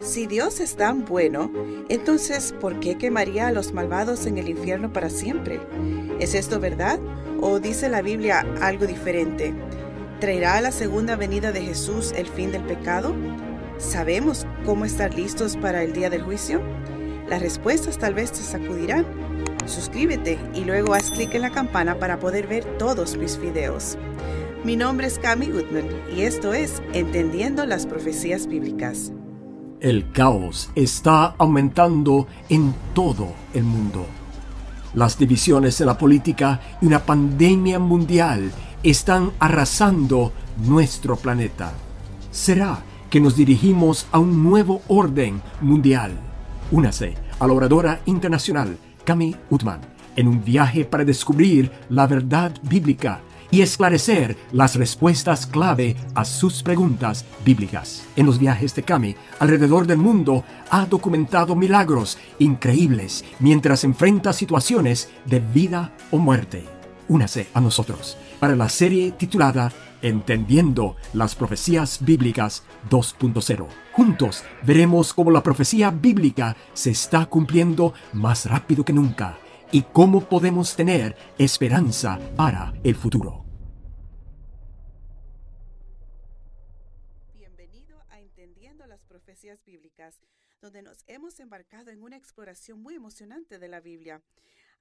Si Dios es tan bueno, entonces ¿por qué quemaría a los malvados en el infierno para siempre? ¿Es esto verdad? ¿O dice la Biblia algo diferente? ¿Traerá la segunda venida de Jesús el fin del pecado? ¿Sabemos cómo estar listos para el día del juicio? Las respuestas tal vez te sacudirán. Suscríbete y luego haz clic en la campana para poder ver todos mis videos. Mi nombre es Cami Goodman y esto es Entendiendo las Profecías Bíblicas. El caos está aumentando en todo el mundo. Las divisiones en la política y una pandemia mundial están arrasando nuestro planeta. ¿Será que nos dirigimos a un nuevo orden mundial? Únase a la oradora internacional Cami Utman en un viaje para descubrir la verdad bíblica y esclarecer las respuestas clave a sus preguntas bíblicas. En los viajes de Kami alrededor del mundo ha documentado milagros increíbles mientras enfrenta situaciones de vida o muerte. Únase a nosotros para la serie titulada Entendiendo las Profecías Bíblicas 2.0. Juntos veremos cómo la profecía bíblica se está cumpliendo más rápido que nunca y cómo podemos tener esperanza para el futuro. Bienvenido a Entendiendo las Profecías Bíblicas, donde nos hemos embarcado en una exploración muy emocionante de la Biblia.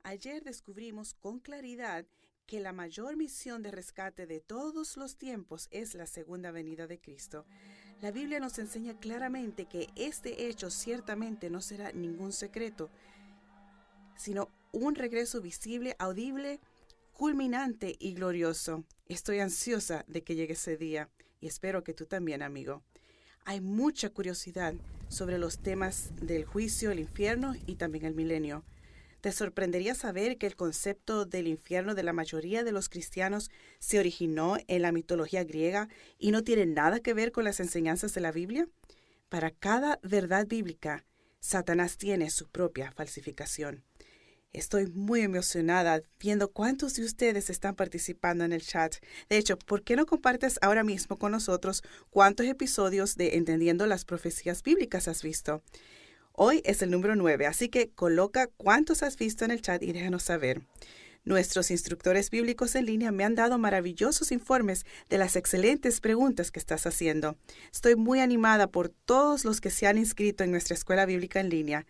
Ayer descubrimos con claridad que la mayor misión de rescate de todos los tiempos es la segunda venida de Cristo. La Biblia nos enseña claramente que este hecho ciertamente no será ningún secreto, sino un regreso visible, audible, culminante y glorioso. Estoy ansiosa de que llegue ese día y espero que tú también, amigo. Hay mucha curiosidad sobre los temas del juicio, el infierno y también el milenio. Te sorprendería saber que el concepto del infierno de la mayoría de los cristianos se originó en la mitología griega y no tiene nada que ver con las enseñanzas de la Biblia. Para cada verdad bíblica, Satanás tiene su propia falsificación. Estoy muy emocionada viendo cuántos de ustedes están participando en el chat. De hecho, ¿por qué no compartes ahora mismo con nosotros cuántos episodios de Entendiendo las Profecías Bíblicas has visto? Hoy es el número 9, así que coloca cuántos has visto en el chat y déjanos saber. Nuestros instructores bíblicos en línea me han dado maravillosos informes de las excelentes preguntas que estás haciendo. Estoy muy animada por todos los que se han inscrito en nuestra escuela bíblica en línea.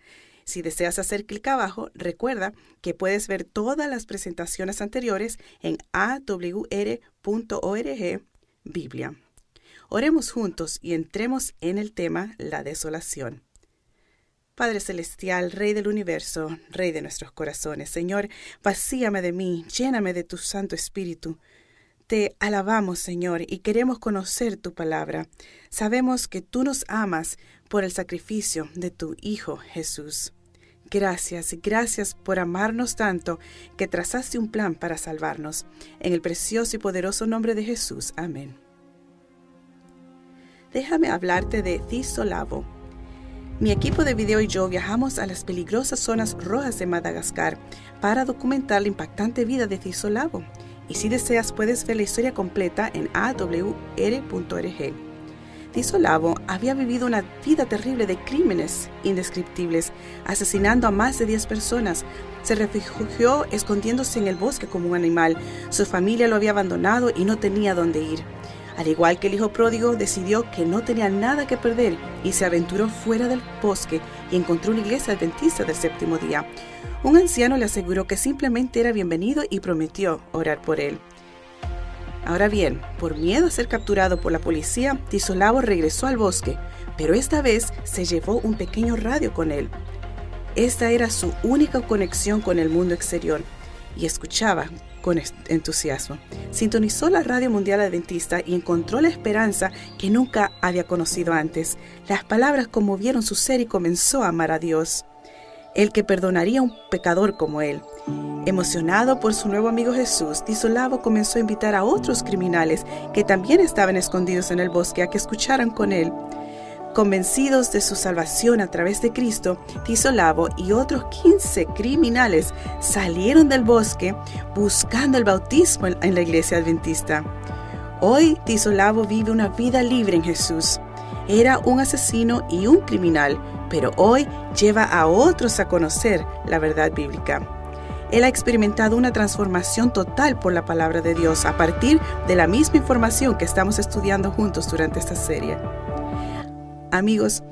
Si deseas hacer clic abajo, recuerda que puedes ver todas las presentaciones anteriores en awr.org Biblia. Oremos juntos y entremos en el tema la desolación. Padre Celestial, Rey del universo, Rey de nuestros corazones, Señor, vacíame de mí, lléname de tu Santo Espíritu. Te alabamos, Señor, y queremos conocer tu palabra. Sabemos que tú nos amas por el sacrificio de tu Hijo Jesús. Gracias, gracias por amarnos tanto que trazaste un plan para salvarnos. En el precioso y poderoso nombre de Jesús. Amén. Déjame hablarte de Thisolavo. Mi equipo de video y yo viajamos a las peligrosas zonas rojas de Madagascar para documentar la impactante vida de Thisolavo. Y si deseas puedes ver la historia completa en awr.org. Tisolavo había vivido una vida terrible de crímenes indescriptibles, asesinando a más de 10 personas. Se refugió escondiéndose en el bosque como un animal. Su familia lo había abandonado y no tenía dónde ir. Al igual que el hijo pródigo, decidió que no tenía nada que perder y se aventuró fuera del bosque y encontró una iglesia adventista del séptimo día. Un anciano le aseguró que simplemente era bienvenido y prometió orar por él. Ahora bien, por miedo a ser capturado por la policía, Tisolavo regresó al bosque, pero esta vez se llevó un pequeño radio con él. Esta era su única conexión con el mundo exterior y escuchaba con entusiasmo. Sintonizó la radio mundial adventista y encontró la esperanza que nunca había conocido antes. Las palabras conmovieron su ser y comenzó a amar a Dios el que perdonaría a un pecador como él. Emocionado por su nuevo amigo Jesús, Tisolavo comenzó a invitar a otros criminales que también estaban escondidos en el bosque a que escucharan con él. Convencidos de su salvación a través de Cristo, Tisolavo y otros 15 criminales salieron del bosque buscando el bautismo en la iglesia adventista. Hoy Tisolavo vive una vida libre en Jesús. Era un asesino y un criminal, pero hoy lleva a otros a conocer la verdad bíblica. Él ha experimentado una transformación total por la palabra de Dios a partir de la misma información que estamos estudiando juntos durante esta serie. Amigos,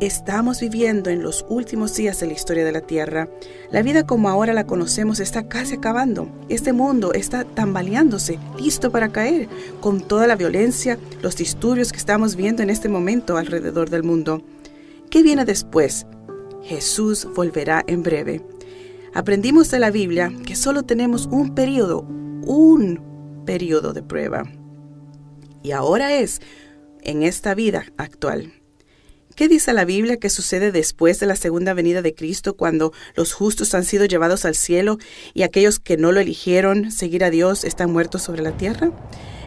Estamos viviendo en los últimos días de la historia de la Tierra. La vida como ahora la conocemos está casi acabando. Este mundo está tambaleándose, listo para caer, con toda la violencia, los disturbios que estamos viendo en este momento alrededor del mundo. ¿Qué viene después? Jesús volverá en breve. Aprendimos de la Biblia que solo tenemos un periodo, un periodo de prueba. Y ahora es en esta vida actual. ¿Qué dice la Biblia que sucede después de la segunda venida de Cristo cuando los justos han sido llevados al cielo y aquellos que no lo eligieron seguir a Dios están muertos sobre la tierra?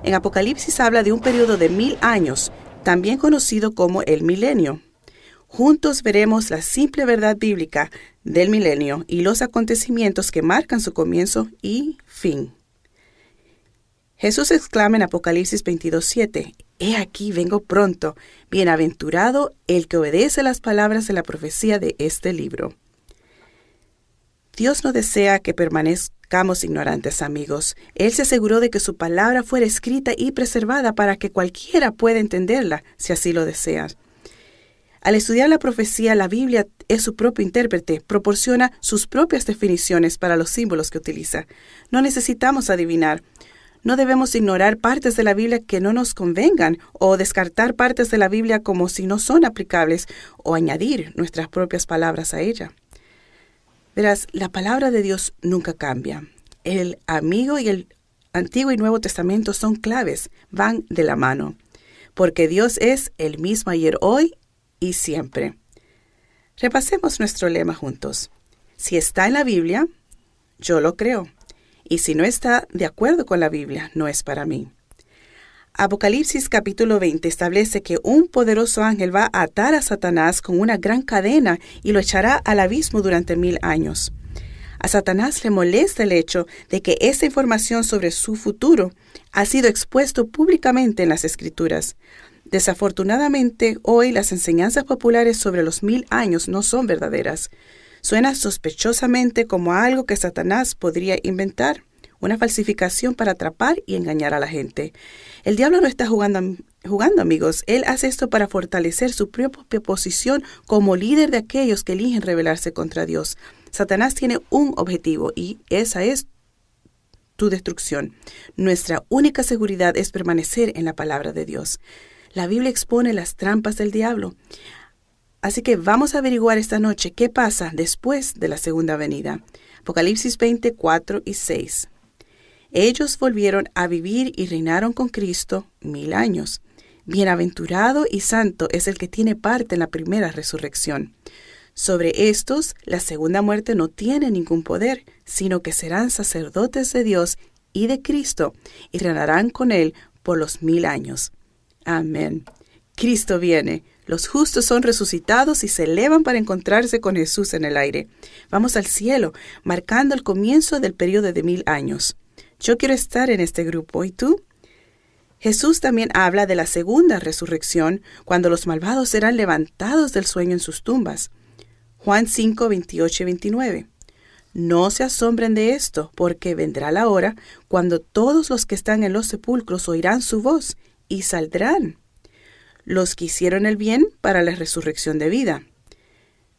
En Apocalipsis habla de un periodo de mil años, también conocido como el milenio. Juntos veremos la simple verdad bíblica del milenio y los acontecimientos que marcan su comienzo y fin. Jesús exclama en Apocalipsis 22.7, He aquí vengo pronto, bienaventurado el que obedece las palabras de la profecía de este libro. Dios no desea que permanezcamos ignorantes, amigos. Él se aseguró de que su palabra fuera escrita y preservada para que cualquiera pueda entenderla, si así lo desea. Al estudiar la profecía, la Biblia es su propio intérprete, proporciona sus propias definiciones para los símbolos que utiliza. No necesitamos adivinar, no debemos ignorar partes de la Biblia que no nos convengan o descartar partes de la Biblia como si no son aplicables o añadir nuestras propias palabras a ella. Verás, la palabra de Dios nunca cambia. El amigo y el Antiguo y Nuevo Testamento son claves, van de la mano, porque Dios es el mismo ayer, hoy y siempre. Repasemos nuestro lema juntos. Si está en la Biblia, yo lo creo y si no está de acuerdo con la Biblia, no es para mí. Apocalipsis capítulo 20 establece que un poderoso ángel va a atar a Satanás con una gran cadena y lo echará al abismo durante mil años. A Satanás le molesta el hecho de que esa información sobre su futuro ha sido expuesto públicamente en las Escrituras. Desafortunadamente, hoy las enseñanzas populares sobre los mil años no son verdaderas. Suena sospechosamente como algo que Satanás podría inventar, una falsificación para atrapar y engañar a la gente. El diablo no está jugando, jugando, amigos. Él hace esto para fortalecer su propia posición como líder de aquellos que eligen rebelarse contra Dios. Satanás tiene un objetivo y esa es tu destrucción. Nuestra única seguridad es permanecer en la palabra de Dios. La Biblia expone las trampas del diablo. Así que vamos a averiguar esta noche qué pasa después de la segunda venida. Apocalipsis 24 y 6. Ellos volvieron a vivir y reinaron con Cristo mil años. Bienaventurado y santo es el que tiene parte en la primera resurrección. Sobre estos, la segunda muerte no tiene ningún poder, sino que serán sacerdotes de Dios y de Cristo, y reinarán con Él por los mil años. Amén. Cristo viene. Los justos son resucitados y se elevan para encontrarse con Jesús en el aire. Vamos al cielo, marcando el comienzo del periodo de mil años. Yo quiero estar en este grupo, ¿y tú? Jesús también habla de la segunda resurrección, cuando los malvados serán levantados del sueño en sus tumbas. Juan 5, 28 y 29. No se asombren de esto, porque vendrá la hora cuando todos los que están en los sepulcros oirán su voz y saldrán los que hicieron el bien para la resurrección de vida,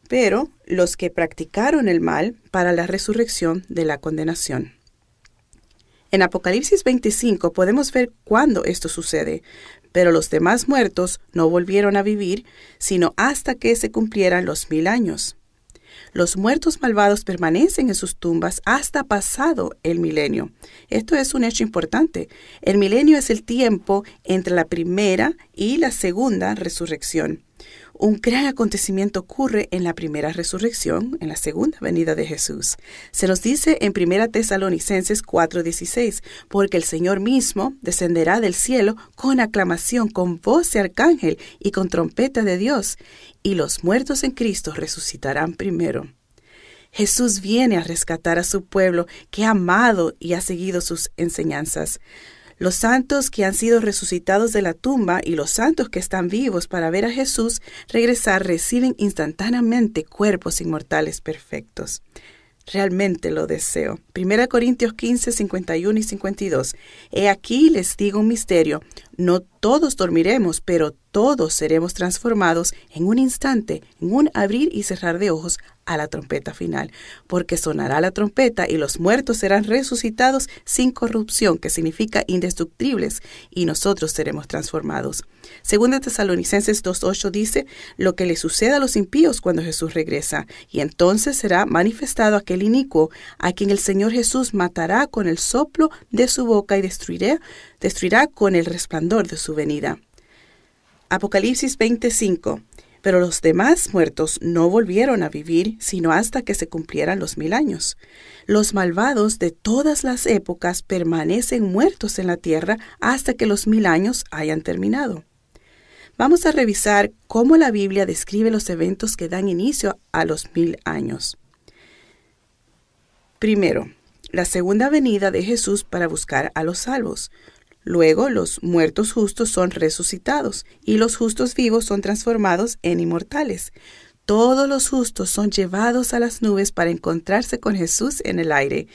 pero los que practicaron el mal para la resurrección de la condenación. En Apocalipsis 25 podemos ver cuándo esto sucede, pero los demás muertos no volvieron a vivir, sino hasta que se cumplieran los mil años. Los muertos malvados permanecen en sus tumbas hasta pasado el milenio. Esto es un hecho importante. El milenio es el tiempo entre la primera y la segunda resurrección. Un gran acontecimiento ocurre en la primera resurrección, en la segunda venida de Jesús. Se nos dice en 1 Tesalonicenses 4:16, porque el Señor mismo descenderá del cielo con aclamación, con voz de arcángel y con trompeta de Dios, y los muertos en Cristo resucitarán primero. Jesús viene a rescatar a su pueblo que ha amado y ha seguido sus enseñanzas. Los santos que han sido resucitados de la tumba y los santos que están vivos para ver a Jesús regresar reciben instantáneamente cuerpos inmortales perfectos. Realmente lo deseo. 1 Corintios 15, 51 y 52. He aquí les digo un misterio. No todos dormiremos, pero todos seremos transformados en un instante, en un abrir y cerrar de ojos a la trompeta final, porque sonará la trompeta y los muertos serán resucitados sin corrupción, que significa indestructibles, y nosotros seremos transformados. Según Tesalonicenses 2.8 dice, lo que le suceda a los impíos cuando Jesús regresa, y entonces será manifestado aquel inicuo, a quien el Señor Jesús matará con el soplo de su boca y destruirá, destruirá con el resplandor de su venida. Apocalipsis 25. Pero los demás muertos no volvieron a vivir sino hasta que se cumplieran los mil años. Los malvados de todas las épocas permanecen muertos en la tierra hasta que los mil años hayan terminado. Vamos a revisar cómo la Biblia describe los eventos que dan inicio a los mil años. Primero, la segunda venida de Jesús para buscar a los salvos. Luego los muertos justos son resucitados y los justos vivos son transformados en inmortales. Todos los justos son llevados a las nubes para encontrarse con Jesús en el aire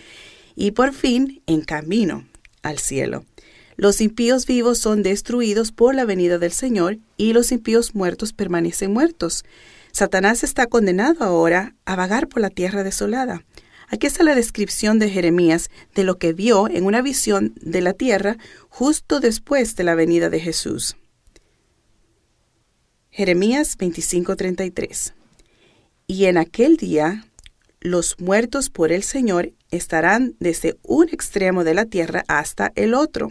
y por fin en camino al cielo. Los impíos vivos son destruidos por la venida del Señor y los impíos muertos permanecen muertos. Satanás está condenado ahora a vagar por la tierra desolada. Aquí está la descripción de Jeremías de lo que vio en una visión de la tierra justo después de la venida de Jesús. Jeremías 25:33 Y en aquel día los muertos por el Señor estarán desde un extremo de la tierra hasta el otro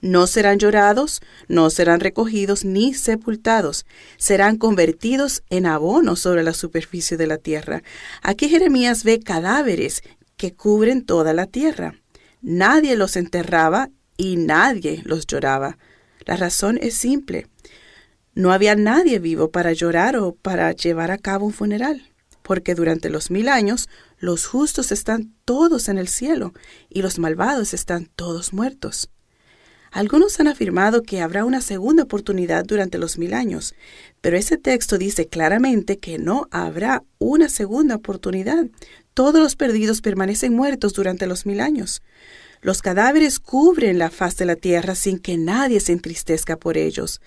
no serán llorados, no serán recogidos ni sepultados, serán convertidos en abono sobre la superficie de la tierra. Aquí Jeremías ve cadáveres que cubren toda la tierra. Nadie los enterraba y nadie los lloraba. La razón es simple. No había nadie vivo para llorar o para llevar a cabo un funeral, porque durante los mil años los justos están todos en el cielo y los malvados están todos muertos. Algunos han afirmado que habrá una segunda oportunidad durante los mil años, pero ese texto dice claramente que no habrá una segunda oportunidad. Todos los perdidos permanecen muertos durante los mil años. Los cadáveres cubren la faz de la tierra sin que nadie se entristezca por ellos.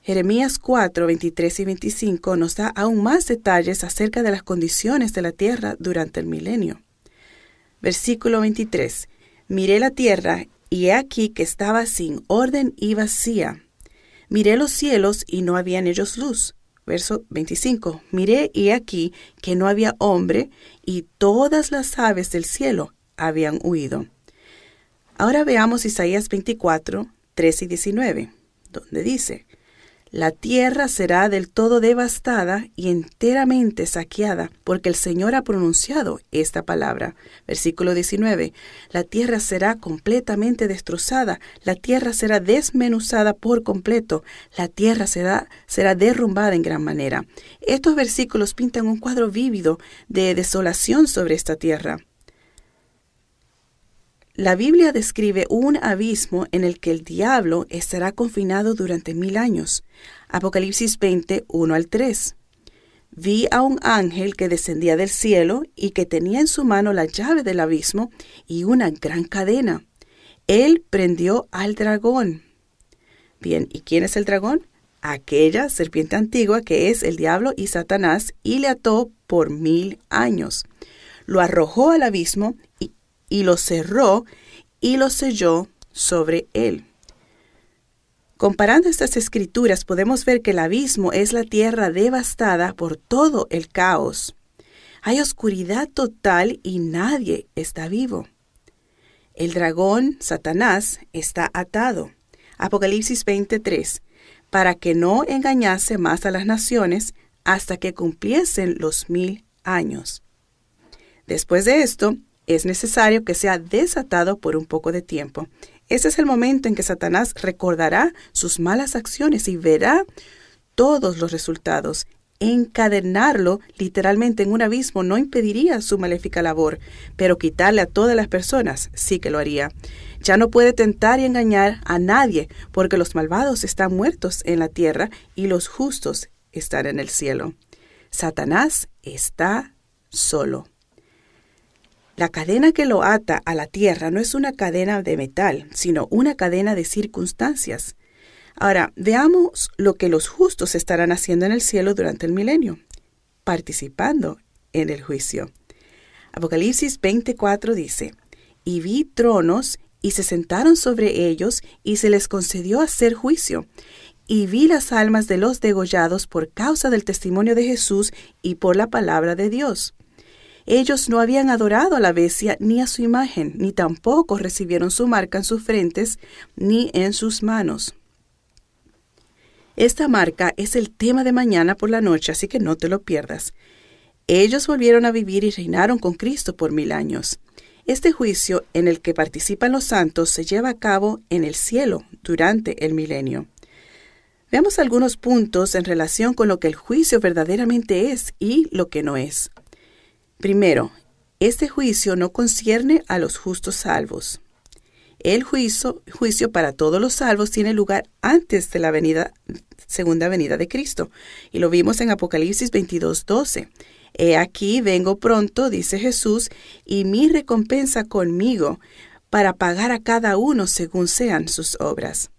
Jeremías 4, 23 y 25 nos da aún más detalles acerca de las condiciones de la tierra durante el milenio. Versículo 23. Miré la tierra, y he aquí que estaba sin orden y vacía. Miré los cielos, y no había en ellos luz. Verso 25. Miré, y he aquí que no había hombre, y todas las aves del cielo habían huido. Ahora veamos Isaías 24, 13 y 19, donde dice, la tierra será del todo devastada y enteramente saqueada, porque el Señor ha pronunciado esta palabra. Versículo 19. La tierra será completamente destrozada, la tierra será desmenuzada por completo, la tierra será, será derrumbada en gran manera. Estos versículos pintan un cuadro vívido de desolación sobre esta tierra. La Biblia describe un abismo en el que el diablo estará confinado durante mil años. Apocalipsis 20, 1 al 3. Vi a un ángel que descendía del cielo y que tenía en su mano la llave del abismo y una gran cadena. Él prendió al dragón. Bien, ¿y quién es el dragón? Aquella serpiente antigua que es el diablo y Satanás y le ató por mil años. Lo arrojó al abismo y y lo cerró y lo selló sobre él. Comparando estas escrituras podemos ver que el abismo es la tierra devastada por todo el caos. Hay oscuridad total y nadie está vivo. El dragón, Satanás, está atado. Apocalipsis 23, para que no engañase más a las naciones hasta que cumpliesen los mil años. Después de esto, es necesario que sea desatado por un poco de tiempo. Ese es el momento en que Satanás recordará sus malas acciones y verá todos los resultados. encadenarlo literalmente en un abismo no impediría su maléfica labor, pero quitarle a todas las personas sí que lo haría. Ya no puede tentar y engañar a nadie, porque los malvados están muertos en la tierra y los justos están en el cielo. Satanás está solo. La cadena que lo ata a la tierra no es una cadena de metal, sino una cadena de circunstancias. Ahora, veamos lo que los justos estarán haciendo en el cielo durante el milenio, participando en el juicio. Apocalipsis 24 dice, y vi tronos y se sentaron sobre ellos y se les concedió hacer juicio. Y vi las almas de los degollados por causa del testimonio de Jesús y por la palabra de Dios. Ellos no habían adorado a la bestia ni a su imagen, ni tampoco recibieron su marca en sus frentes ni en sus manos. Esta marca es el tema de mañana por la noche, así que no te lo pierdas. Ellos volvieron a vivir y reinaron con Cristo por mil años. Este juicio en el que participan los santos se lleva a cabo en el cielo durante el milenio. Veamos algunos puntos en relación con lo que el juicio verdaderamente es y lo que no es. Primero, este juicio no concierne a los justos salvos. El juicio, juicio para todos los salvos tiene lugar antes de la venida, segunda venida de Cristo. Y lo vimos en Apocalipsis 22, 12. He aquí vengo pronto, dice Jesús, y mi recompensa conmigo, para pagar a cada uno según sean sus obras.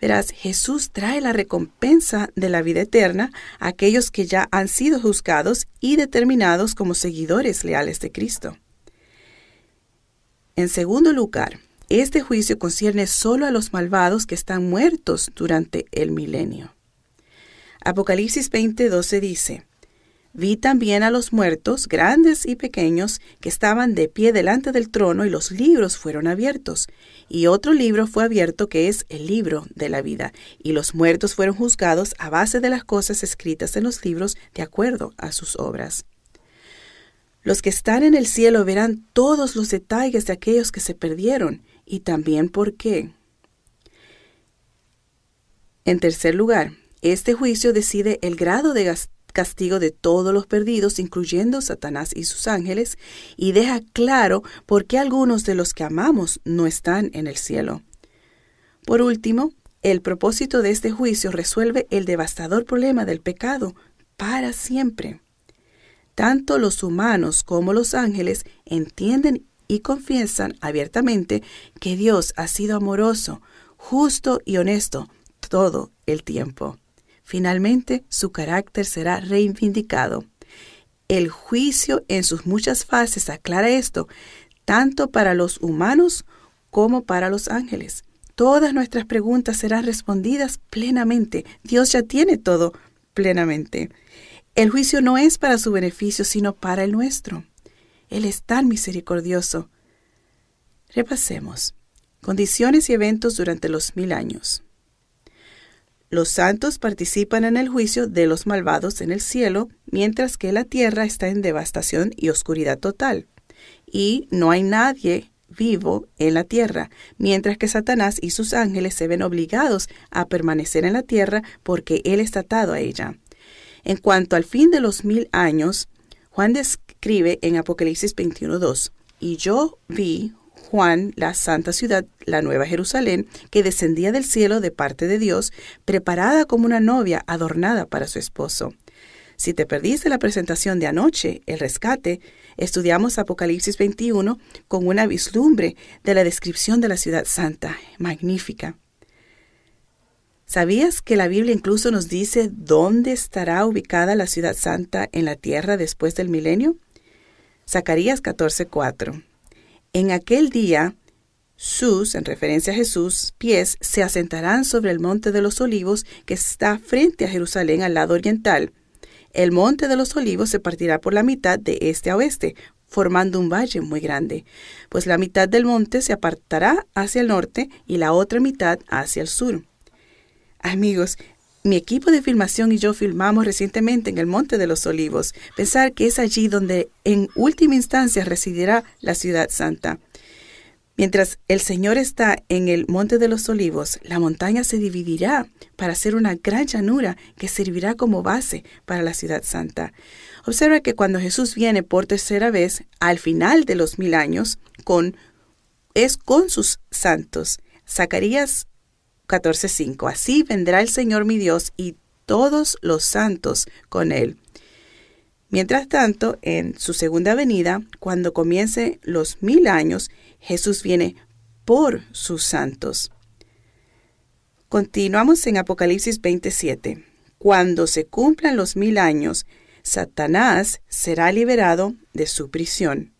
Verás, Jesús trae la recompensa de la vida eterna a aquellos que ya han sido juzgados y determinados como seguidores leales de Cristo. En segundo lugar, este juicio concierne solo a los malvados que están muertos durante el milenio. Apocalipsis 20:12 dice, Vi también a los muertos, grandes y pequeños, que estaban de pie delante del trono y los libros fueron abiertos. Y otro libro fue abierto que es el libro de la vida. Y los muertos fueron juzgados a base de las cosas escritas en los libros de acuerdo a sus obras. Los que están en el cielo verán todos los detalles de aquellos que se perdieron y también por qué. En tercer lugar, este juicio decide el grado de castigo de todos los perdidos, incluyendo Satanás y sus ángeles, y deja claro por qué algunos de los que amamos no están en el cielo. Por último, el propósito de este juicio resuelve el devastador problema del pecado para siempre. Tanto los humanos como los ángeles entienden y confiesan abiertamente que Dios ha sido amoroso, justo y honesto todo el tiempo. Finalmente, su carácter será reivindicado. El juicio en sus muchas fases aclara esto, tanto para los humanos como para los ángeles. Todas nuestras preguntas serán respondidas plenamente. Dios ya tiene todo plenamente. El juicio no es para su beneficio, sino para el nuestro. Él es tan misericordioso. Repasemos. Condiciones y eventos durante los mil años. Los santos participan en el juicio de los malvados en el cielo, mientras que la tierra está en devastación y oscuridad total. Y no hay nadie vivo en la tierra, mientras que Satanás y sus ángeles se ven obligados a permanecer en la tierra porque Él está atado a ella. En cuanto al fin de los mil años, Juan describe en Apocalipsis 21.2, y yo vi Juan la santa ciudad, la nueva Jerusalén, que descendía del cielo de parte de Dios, preparada como una novia adornada para su esposo. Si te perdiste la presentación de anoche, el rescate, estudiamos Apocalipsis 21 con una vislumbre de la descripción de la ciudad santa, magnífica. ¿Sabías que la Biblia incluso nos dice dónde estará ubicada la ciudad santa en la tierra después del milenio? Zacarías 14:4. En aquel día, sus, en referencia a Jesús, pies se asentarán sobre el monte de los olivos que está frente a Jerusalén al lado oriental. El monte de los olivos se partirá por la mitad de este a oeste, formando un valle muy grande, pues la mitad del monte se apartará hacia el norte y la otra mitad hacia el sur. Amigos, mi equipo de filmación y yo filmamos recientemente en el Monte de los Olivos. Pensar que es allí donde en última instancia residirá la ciudad santa. Mientras el Señor está en el Monte de los Olivos, la montaña se dividirá para hacer una gran llanura que servirá como base para la ciudad santa. Observa que cuando Jesús viene por tercera vez, al final de los mil años, con, es con sus santos. Zacarías 14:5. Así vendrá el Señor mi Dios y todos los santos con él. Mientras tanto, en su segunda venida, cuando comience los mil años, Jesús viene por sus santos. Continuamos en Apocalipsis 27. Cuando se cumplan los mil años, Satanás será liberado de su prisión.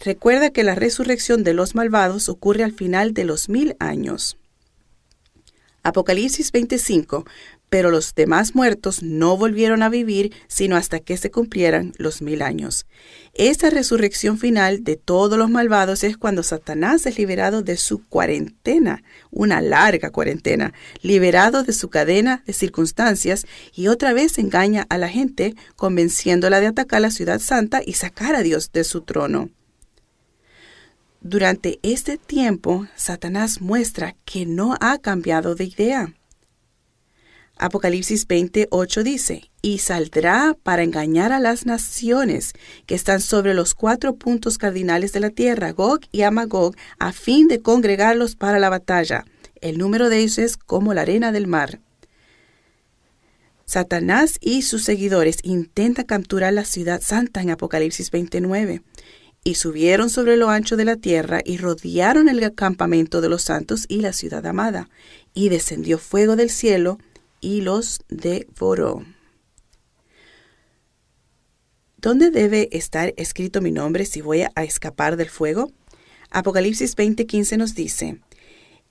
Recuerda que la resurrección de los malvados ocurre al final de los mil años. Apocalipsis 25 pero los demás muertos no volvieron a vivir sino hasta que se cumplieran los mil años. Esta resurrección final de todos los malvados es cuando Satanás es liberado de su cuarentena, una larga cuarentena, liberado de su cadena de circunstancias y otra vez engaña a la gente convenciéndola de atacar la ciudad santa y sacar a Dios de su trono. Durante este tiempo, Satanás muestra que no ha cambiado de idea. Apocalipsis 28 dice, y saldrá para engañar a las naciones que están sobre los cuatro puntos cardinales de la tierra, Gog y Amagog, a fin de congregarlos para la batalla. El número de ellos es como la arena del mar. Satanás y sus seguidores intentan capturar la ciudad santa en Apocalipsis 29 y subieron sobre lo ancho de la tierra y rodearon el campamento de los santos y la ciudad amada, y descendió fuego del cielo y los devoró. ¿Dónde debe estar escrito mi nombre si voy a escapar del fuego? Apocalipsis 20:15 nos dice,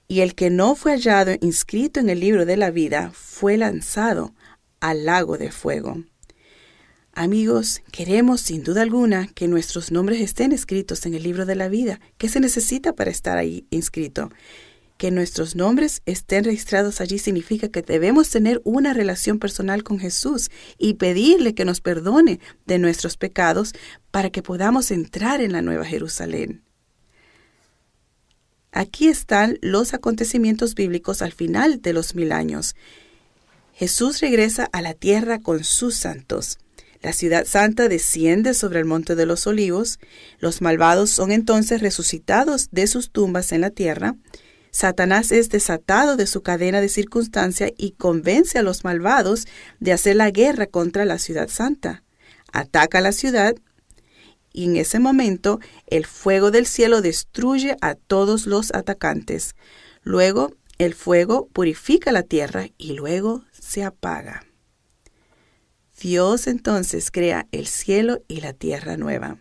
y el que no fue hallado inscrito en el libro de la vida fue lanzado al lago de fuego. Amigos, queremos sin duda alguna que nuestros nombres estén escritos en el libro de la vida. ¿Qué se necesita para estar ahí inscrito? que nuestros nombres estén registrados allí significa que debemos tener una relación personal con Jesús y pedirle que nos perdone de nuestros pecados para que podamos entrar en la Nueva Jerusalén. Aquí están los acontecimientos bíblicos al final de los mil años. Jesús regresa a la tierra con sus santos. La ciudad santa desciende sobre el monte de los olivos. Los malvados son entonces resucitados de sus tumbas en la tierra. Satanás es desatado de su cadena de circunstancia y convence a los malvados de hacer la guerra contra la ciudad santa. Ataca la ciudad y en ese momento el fuego del cielo destruye a todos los atacantes. Luego el fuego purifica la tierra y luego se apaga. Dios entonces crea el cielo y la tierra nueva.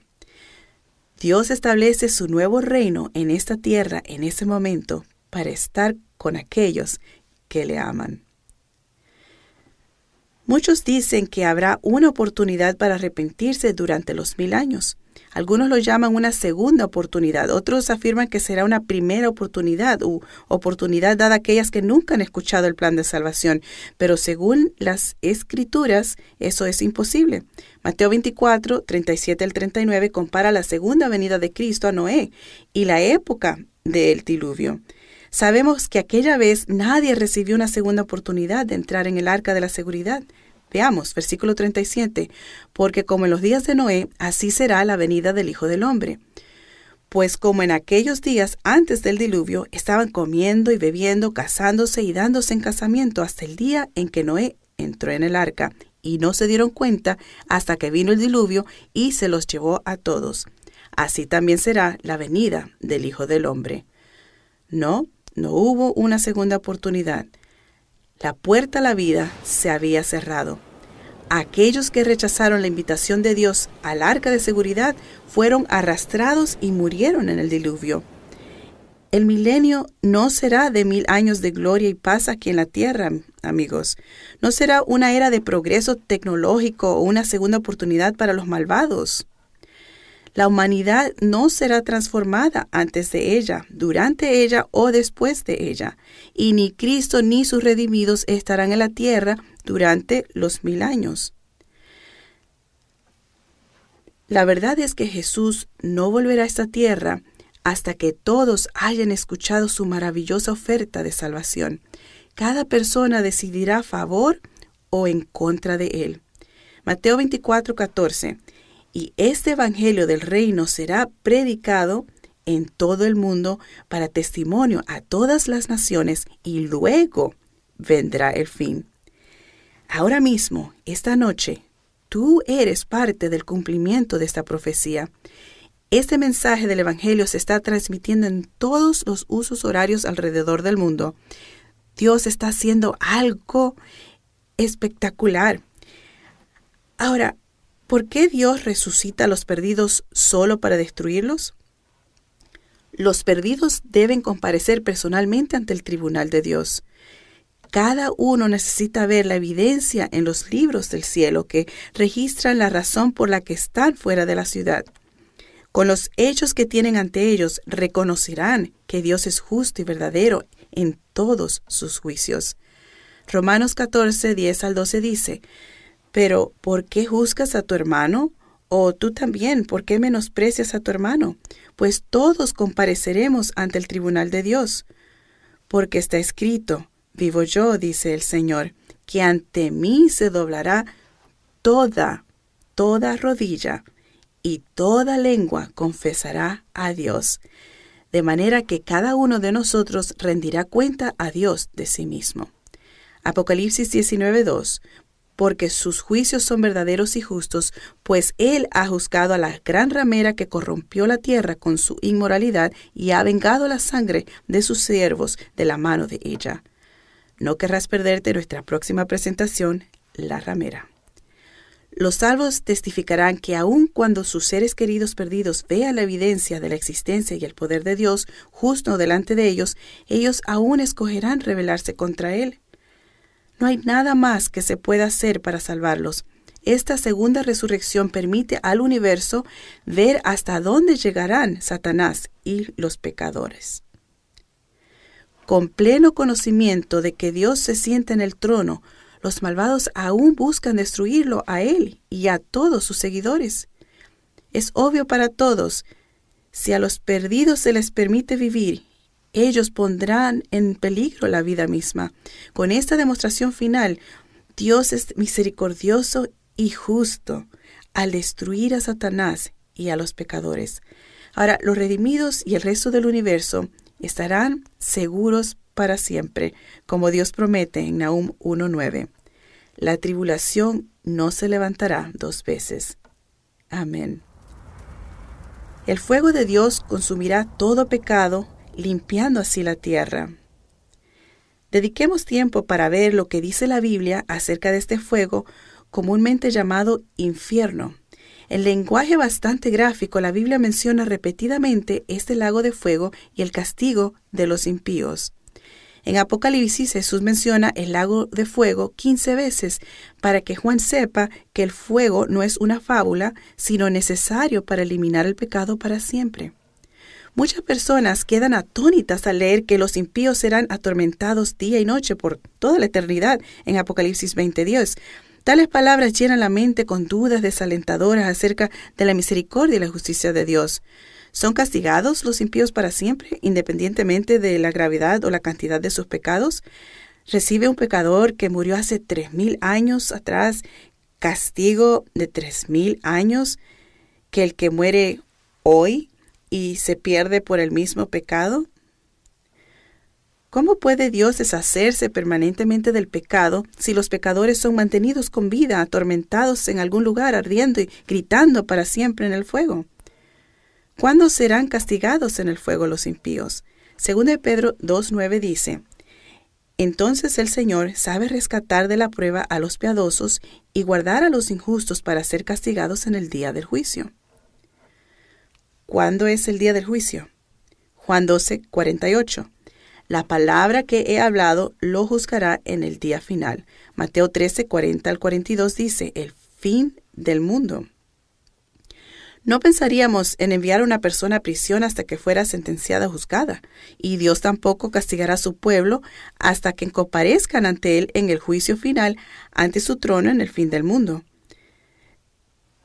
Dios establece su nuevo reino en esta tierra en ese momento para estar con aquellos que le aman. Muchos dicen que habrá una oportunidad para arrepentirse durante los mil años. Algunos lo llaman una segunda oportunidad, otros afirman que será una primera oportunidad u oportunidad dada a aquellas que nunca han escuchado el plan de salvación, pero según las escrituras eso es imposible. Mateo 24, 37 al 39 compara la segunda venida de Cristo a Noé y la época del diluvio. Sabemos que aquella vez nadie recibió una segunda oportunidad de entrar en el arca de la seguridad. Veamos, versículo 37, porque como en los días de Noé, así será la venida del Hijo del Hombre. Pues como en aquellos días antes del diluvio estaban comiendo y bebiendo, casándose y dándose en casamiento hasta el día en que Noé entró en el arca, y no se dieron cuenta hasta que vino el diluvio y se los llevó a todos. Así también será la venida del Hijo del Hombre. No, no hubo una segunda oportunidad. La puerta a la vida se había cerrado. Aquellos que rechazaron la invitación de Dios al arca de seguridad fueron arrastrados y murieron en el diluvio. El milenio no será de mil años de gloria y paz aquí en la tierra, amigos. No será una era de progreso tecnológico o una segunda oportunidad para los malvados. La humanidad no será transformada antes de ella, durante ella o después de ella, y ni Cristo ni sus redimidos estarán en la tierra durante los mil años. La verdad es que Jesús no volverá a esta tierra hasta que todos hayan escuchado su maravillosa oferta de salvación. Cada persona decidirá a favor o en contra de él. Mateo 24, 14. Y este Evangelio del Reino será predicado en todo el mundo para testimonio a todas las naciones y luego vendrá el fin. Ahora mismo, esta noche, tú eres parte del cumplimiento de esta profecía. Este mensaje del Evangelio se está transmitiendo en todos los usos horarios alrededor del mundo. Dios está haciendo algo espectacular. Ahora, ¿por qué Dios resucita a los perdidos solo para destruirlos? Los perdidos deben comparecer personalmente ante el tribunal de Dios. Cada uno necesita ver la evidencia en los libros del cielo que registran la razón por la que están fuera de la ciudad. Con los hechos que tienen ante ellos, reconocerán que Dios es justo y verdadero en todos sus juicios. Romanos 14, 10 al 12 dice, Pero, ¿por qué juzgas a tu hermano? O tú también, ¿por qué menosprecias a tu hermano? Pues todos compareceremos ante el tribunal de Dios. Porque está escrito, vivo yo, dice el Señor, que ante mí se doblará toda, toda rodilla y toda lengua confesará a Dios, de manera que cada uno de nosotros rendirá cuenta a Dios de sí mismo. Apocalipsis 19:2 porque sus juicios son verdaderos y justos, pues Él ha juzgado a la gran ramera que corrompió la tierra con su inmoralidad y ha vengado la sangre de sus siervos de la mano de ella. No querrás perderte nuestra próxima presentación, La ramera. Los salvos testificarán que aun cuando sus seres queridos perdidos vean la evidencia de la existencia y el poder de Dios justo delante de ellos, ellos aún escogerán rebelarse contra Él. No hay nada más que se pueda hacer para salvarlos. Esta segunda resurrección permite al universo ver hasta dónde llegarán Satanás y los pecadores. Con pleno conocimiento de que Dios se sienta en el trono, los malvados aún buscan destruirlo a él y a todos sus seguidores. Es obvio para todos, si a los perdidos se les permite vivir, ellos pondrán en peligro la vida misma. Con esta demostración final, Dios es misericordioso y justo al destruir a Satanás y a los pecadores. Ahora, los redimidos y el resto del universo estarán seguros para siempre, como Dios promete en Nahum 1.9. La tribulación no se levantará dos veces. Amén. El fuego de Dios consumirá todo pecado, limpiando así la tierra. Dediquemos tiempo para ver lo que dice la Biblia acerca de este fuego, comúnmente llamado infierno. En lenguaje bastante gráfico, la Biblia menciona repetidamente este lago de fuego y el castigo de los impíos. En Apocalipsis Jesús menciona el lago de fuego 15 veces para que Juan sepa que el fuego no es una fábula, sino necesario para eliminar el pecado para siempre. Muchas personas quedan atónitas al leer que los impíos serán atormentados día y noche por toda la eternidad en Apocalipsis 20:10. Tales palabras llenan la mente con dudas desalentadoras acerca de la misericordia y la justicia de Dios. ¿Son castigados los impíos para siempre, independientemente de la gravedad o la cantidad de sus pecados? ¿Recibe un pecador que murió hace tres mil años atrás castigo de tres mil años que el que muere hoy y se pierde por el mismo pecado? ¿Cómo puede Dios deshacerse permanentemente del pecado si los pecadores son mantenidos con vida, atormentados en algún lugar, ardiendo y gritando para siempre en el fuego? ¿Cuándo serán castigados en el fuego los impíos? Según de Pedro 2.9 dice, Entonces el Señor sabe rescatar de la prueba a los piadosos y guardar a los injustos para ser castigados en el día del juicio. ¿Cuándo es el día del juicio? Juan 12.48. La palabra que he hablado lo juzgará en el día final. Mateo 13.40 al 42 dice, el fin del mundo. No pensaríamos en enviar a una persona a prisión hasta que fuera sentenciada o juzgada, y Dios tampoco castigará a su pueblo hasta que comparezcan ante Él en el juicio final ante su trono en el fin del mundo.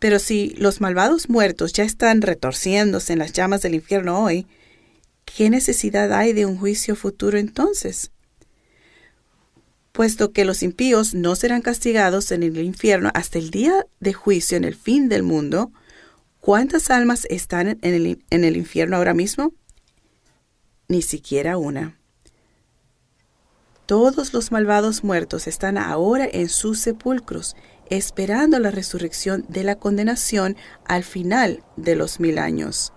Pero si los malvados muertos ya están retorciéndose en las llamas del infierno hoy, ¿qué necesidad hay de un juicio futuro entonces? Puesto que los impíos no serán castigados en el infierno hasta el día de juicio en el fin del mundo, ¿cuántas almas están en el, en el infierno ahora mismo? Ni siquiera una. Todos los malvados muertos están ahora en sus sepulcros, esperando la resurrección de la condenación al final de los mil años.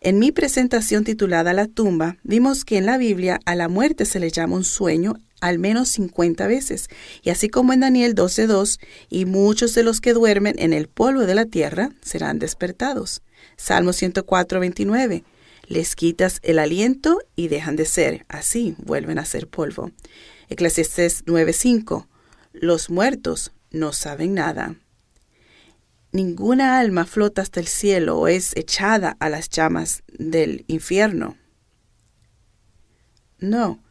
En mi presentación titulada La tumba, vimos que en la Biblia a la muerte se le llama un sueño al menos 50 veces, y así como en Daniel 12.2, y muchos de los que duermen en el polvo de la tierra serán despertados. Salmo 104.29 les quitas el aliento y dejan de ser, así vuelven a ser polvo. Eclesiastés 9:5. Los muertos no saben nada. Ninguna alma flota hasta el cielo o es echada a las llamas del infierno. No,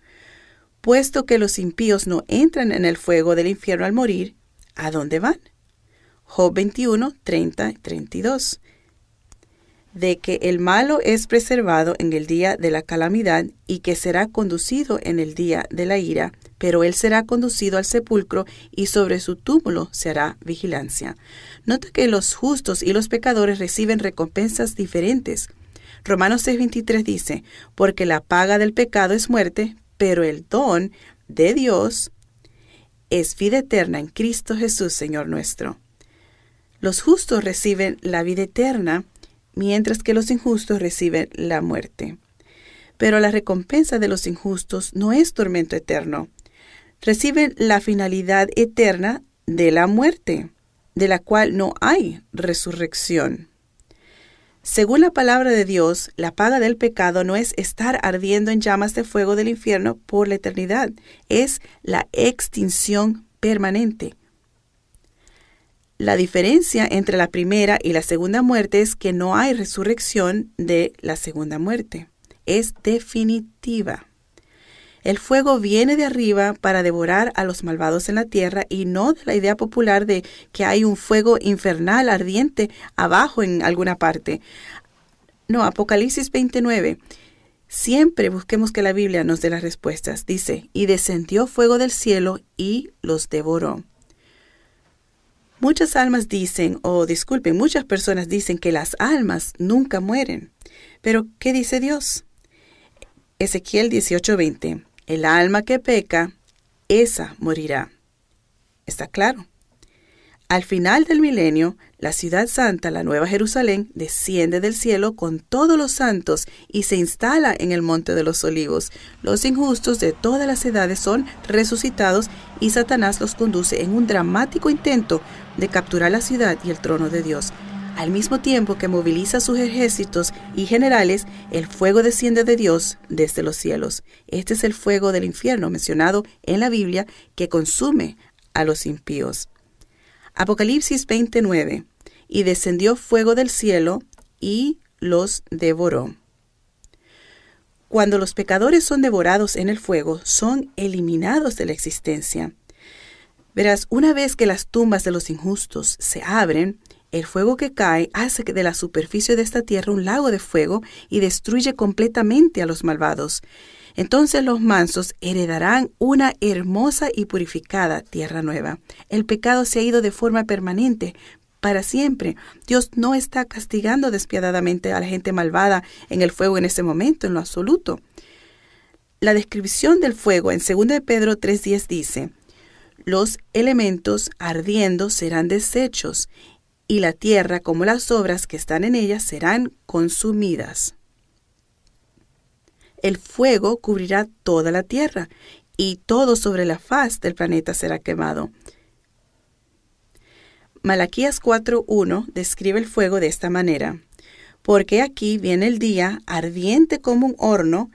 puesto que los impíos no entran en el fuego del infierno al morir, ¿a dónde van? Job 21, 30 32 de que el malo es preservado en el día de la calamidad y que será conducido en el día de la ira, pero él será conducido al sepulcro y sobre su túmulo se hará vigilancia. Nota que los justos y los pecadores reciben recompensas diferentes. Romanos 6:23 dice, porque la paga del pecado es muerte, pero el don de Dios es vida eterna en Cristo Jesús, Señor nuestro. Los justos reciben la vida eterna mientras que los injustos reciben la muerte. Pero la recompensa de los injustos no es tormento eterno. Reciben la finalidad eterna de la muerte, de la cual no hay resurrección. Según la palabra de Dios, la paga del pecado no es estar ardiendo en llamas de fuego del infierno por la eternidad, es la extinción permanente. La diferencia entre la primera y la segunda muerte es que no hay resurrección de la segunda muerte. Es definitiva. El fuego viene de arriba para devorar a los malvados en la tierra y no de la idea popular de que hay un fuego infernal ardiente abajo en alguna parte. No, Apocalipsis 29. Siempre busquemos que la Biblia nos dé las respuestas. Dice, y descendió fuego del cielo y los devoró. Muchas almas dicen, o disculpen, muchas personas dicen que las almas nunca mueren. Pero, ¿qué dice Dios? Ezequiel 18:20. El alma que peca, esa morirá. ¿Está claro? Al final del milenio, la ciudad santa, la Nueva Jerusalén, desciende del cielo con todos los santos y se instala en el Monte de los Olivos. Los injustos de todas las edades son resucitados y Satanás los conduce en un dramático intento de capturar la ciudad y el trono de Dios. Al mismo tiempo que moviliza sus ejércitos y generales, el fuego desciende de Dios desde los cielos. Este es el fuego del infierno mencionado en la Biblia que consume a los impíos. Apocalipsis 29. Y descendió fuego del cielo y los devoró. Cuando los pecadores son devorados en el fuego, son eliminados de la existencia. Verás, una vez que las tumbas de los injustos se abren, el fuego que cae hace de la superficie de esta tierra un lago de fuego y destruye completamente a los malvados. Entonces los mansos heredarán una hermosa y purificada tierra nueva. El pecado se ha ido de forma permanente, para siempre. Dios no está castigando despiadadamente a la gente malvada en el fuego en ese momento, en lo absoluto. La descripción del fuego en 2 Pedro 3.10 dice, los elementos ardiendo serán deshechos, y la tierra como las obras que están en ella serán consumidas el fuego cubrirá toda la tierra y todo sobre la faz del planeta será quemado. Malaquías 4.1 describe el fuego de esta manera. Porque aquí viene el día ardiente como un horno,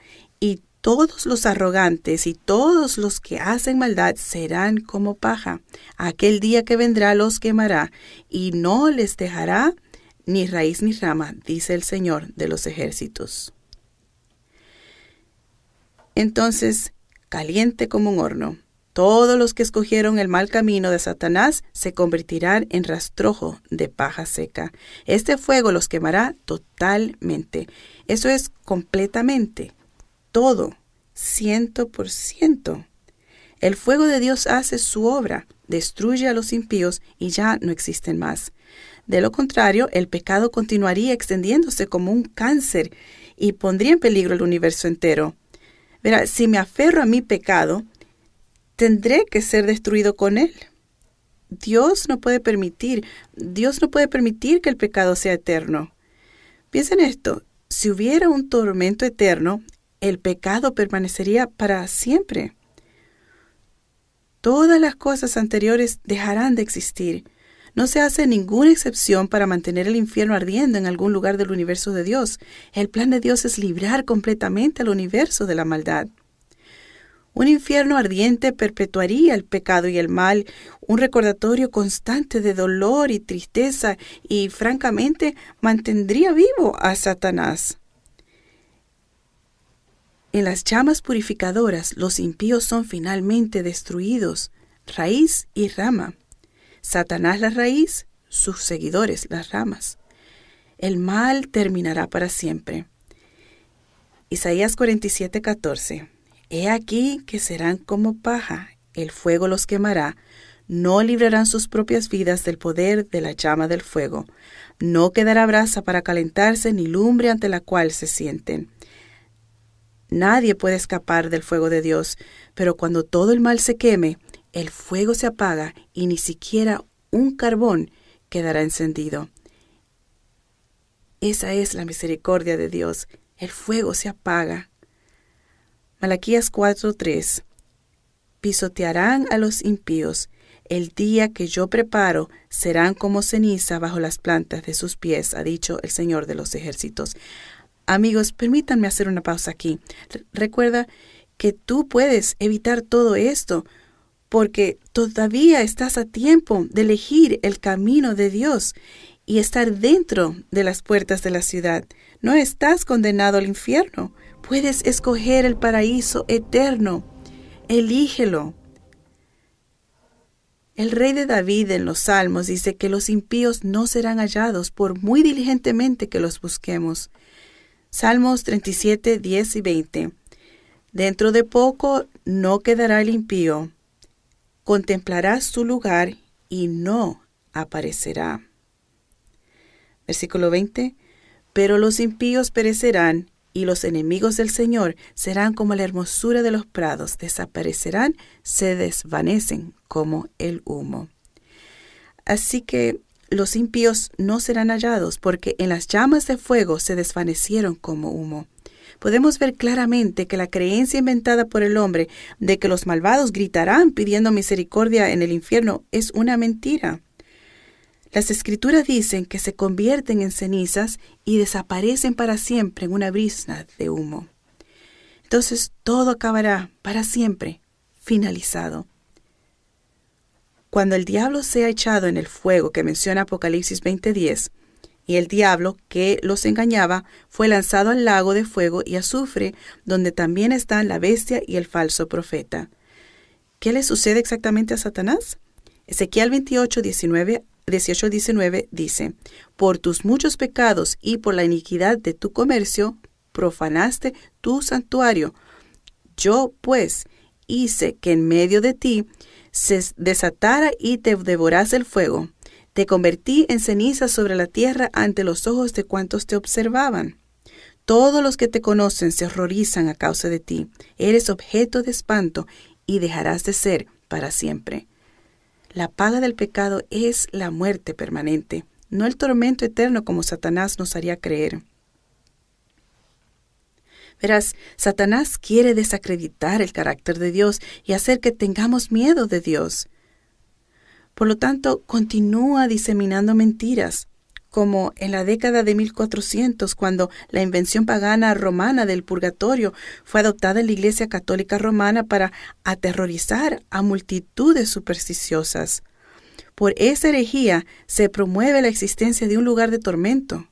todos los arrogantes y todos los que hacen maldad serán como paja. Aquel día que vendrá los quemará, y no les dejará ni raíz ni rama, dice el Señor de los ejércitos. Entonces, caliente como un horno. Todos los que escogieron el mal camino de Satanás se convertirán en rastrojo de paja seca. Este fuego los quemará totalmente. Eso es completamente. Todo. Ciento por ciento. El fuego de Dios hace su obra, destruye a los impíos y ya no existen más. De lo contrario, el pecado continuaría extendiéndose como un cáncer y pondría en peligro el universo entero. Verá, si me aferro a mi pecado, tendré que ser destruido con él. Dios no puede permitir, Dios no puede permitir que el pecado sea eterno. Piensen esto, si hubiera un tormento eterno, el pecado permanecería para siempre. Todas las cosas anteriores dejarán de existir. No se hace ninguna excepción para mantener el infierno ardiendo en algún lugar del universo de Dios. El plan de Dios es librar completamente al universo de la maldad. Un infierno ardiente perpetuaría el pecado y el mal, un recordatorio constante de dolor y tristeza y francamente mantendría vivo a Satanás. En las llamas purificadoras los impíos son finalmente destruidos, raíz y rama. Satanás la raíz, sus seguidores las ramas. El mal terminará para siempre. Isaías 47:14 He aquí que serán como paja, el fuego los quemará, no librarán sus propias vidas del poder de la llama del fuego, no quedará brasa para calentarse ni lumbre ante la cual se sienten. Nadie puede escapar del fuego de Dios, pero cuando todo el mal se queme, el fuego se apaga y ni siquiera un carbón quedará encendido. Esa es la misericordia de Dios. El fuego se apaga Malaquías 4:3 Pisotearán a los impíos. El día que yo preparo serán como ceniza bajo las plantas de sus pies, ha dicho el Señor de los ejércitos. Amigos, permítanme hacer una pausa aquí. recuerda que tú puedes evitar todo esto porque todavía estás a tiempo de elegir el camino de Dios y estar dentro de las puertas de la ciudad. No estás condenado al infierno. Puedes escoger el paraíso eterno. Elígelo. El rey de David en los Salmos dice que los impíos no serán hallados por muy diligentemente que los busquemos. Salmos 37, 10 y 20. Dentro de poco no quedará el impío. Contemplarás su lugar y no aparecerá. Versículo 20. Pero los impíos perecerán y los enemigos del Señor serán como la hermosura de los prados, desaparecerán, se desvanecen como el humo. Así que los impíos no serán hallados, porque en las llamas de fuego se desvanecieron como humo. Podemos ver claramente que la creencia inventada por el hombre de que los malvados gritarán pidiendo misericordia en el infierno es una mentira. Las escrituras dicen que se convierten en cenizas y desaparecen para siempre en una brisna de humo. Entonces todo acabará para siempre, finalizado. Cuando el diablo sea echado en el fuego que menciona Apocalipsis 20:10, y el diablo que los engañaba fue lanzado al lago de fuego y azufre, donde también están la bestia y el falso profeta. ¿Qué le sucede exactamente a Satanás? Ezequiel 28, 19 18-19 dice, Por tus muchos pecados y por la iniquidad de tu comercio, profanaste tu santuario. Yo, pues, hice que en medio de ti se desatara y te devorase el fuego. Te convertí en ceniza sobre la tierra ante los ojos de cuantos te observaban. Todos los que te conocen se horrorizan a causa de ti. Eres objeto de espanto y dejarás de ser para siempre. La paga del pecado es la muerte permanente, no el tormento eterno como Satanás nos haría creer. Verás, Satanás quiere desacreditar el carácter de Dios y hacer que tengamos miedo de Dios. Por lo tanto, continúa diseminando mentiras, como en la década de 1400, cuando la invención pagana romana del purgatorio fue adoptada en la Iglesia Católica Romana para aterrorizar a multitudes supersticiosas. Por esa herejía se promueve la existencia de un lugar de tormento.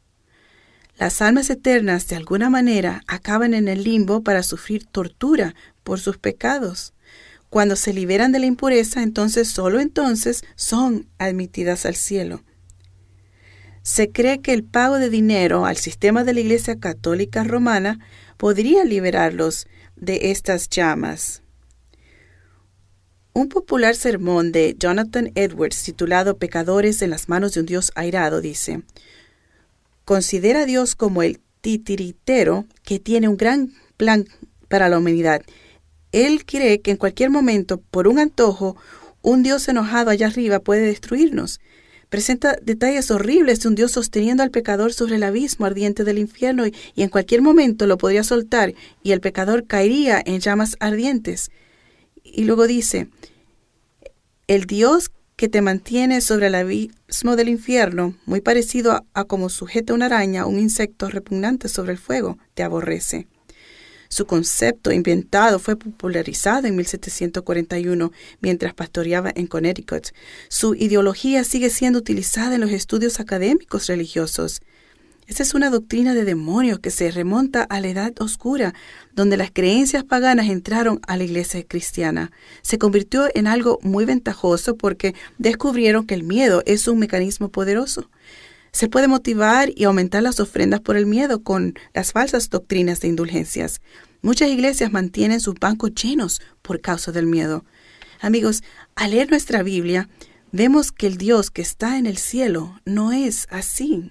Las almas eternas, de alguna manera, acaban en el limbo para sufrir tortura por sus pecados. Cuando se liberan de la impureza, entonces solo entonces son admitidas al cielo. Se cree que el pago de dinero al sistema de la Iglesia Católica Romana podría liberarlos de estas llamas. Un popular sermón de Jonathan Edwards titulado Pecadores en las manos de un Dios airado dice, Considera a Dios como el titiritero que tiene un gran plan para la humanidad. Él cree que en cualquier momento, por un antojo, un Dios enojado allá arriba puede destruirnos. Presenta detalles horribles de un Dios sosteniendo al pecador sobre el abismo ardiente del infierno y, y en cualquier momento lo podría soltar y el pecador caería en llamas ardientes. Y luego dice, el Dios que te mantiene sobre el abismo del infierno, muy parecido a, como sujeta una araña un insecto repugnante sobre el fuego, te aborrece. Su concepto inventado fue popularizado en 1741 mientras pastoreaba en Connecticut. Su ideología sigue siendo utilizada en los estudios académicos religiosos. Esta es una doctrina de demonios que se remonta a la Edad Oscura, donde las creencias paganas entraron a la iglesia cristiana. Se convirtió en algo muy ventajoso porque descubrieron que el miedo es un mecanismo poderoso. Se puede motivar y aumentar las ofrendas por el miedo con las falsas doctrinas de indulgencias. Muchas iglesias mantienen sus bancos llenos por causa del miedo. Amigos, al leer nuestra Biblia, vemos que el Dios que está en el cielo no es así.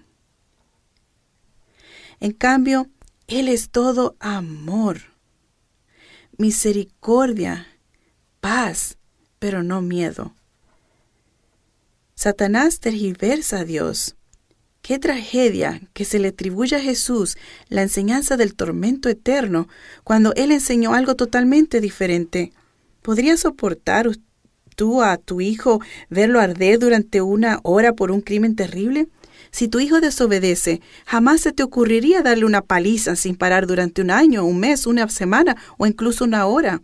En cambio, Él es todo amor, misericordia, paz, pero no miedo. Satanás tergiversa a Dios. Qué tragedia que se le atribuya a Jesús la enseñanza del tormento eterno cuando Él enseñó algo totalmente diferente. ¿Podría soportar tú a tu hijo verlo arder durante una hora por un crimen terrible? Si tu hijo desobedece, jamás se te ocurriría darle una paliza sin parar durante un año, un mes, una semana o incluso una hora.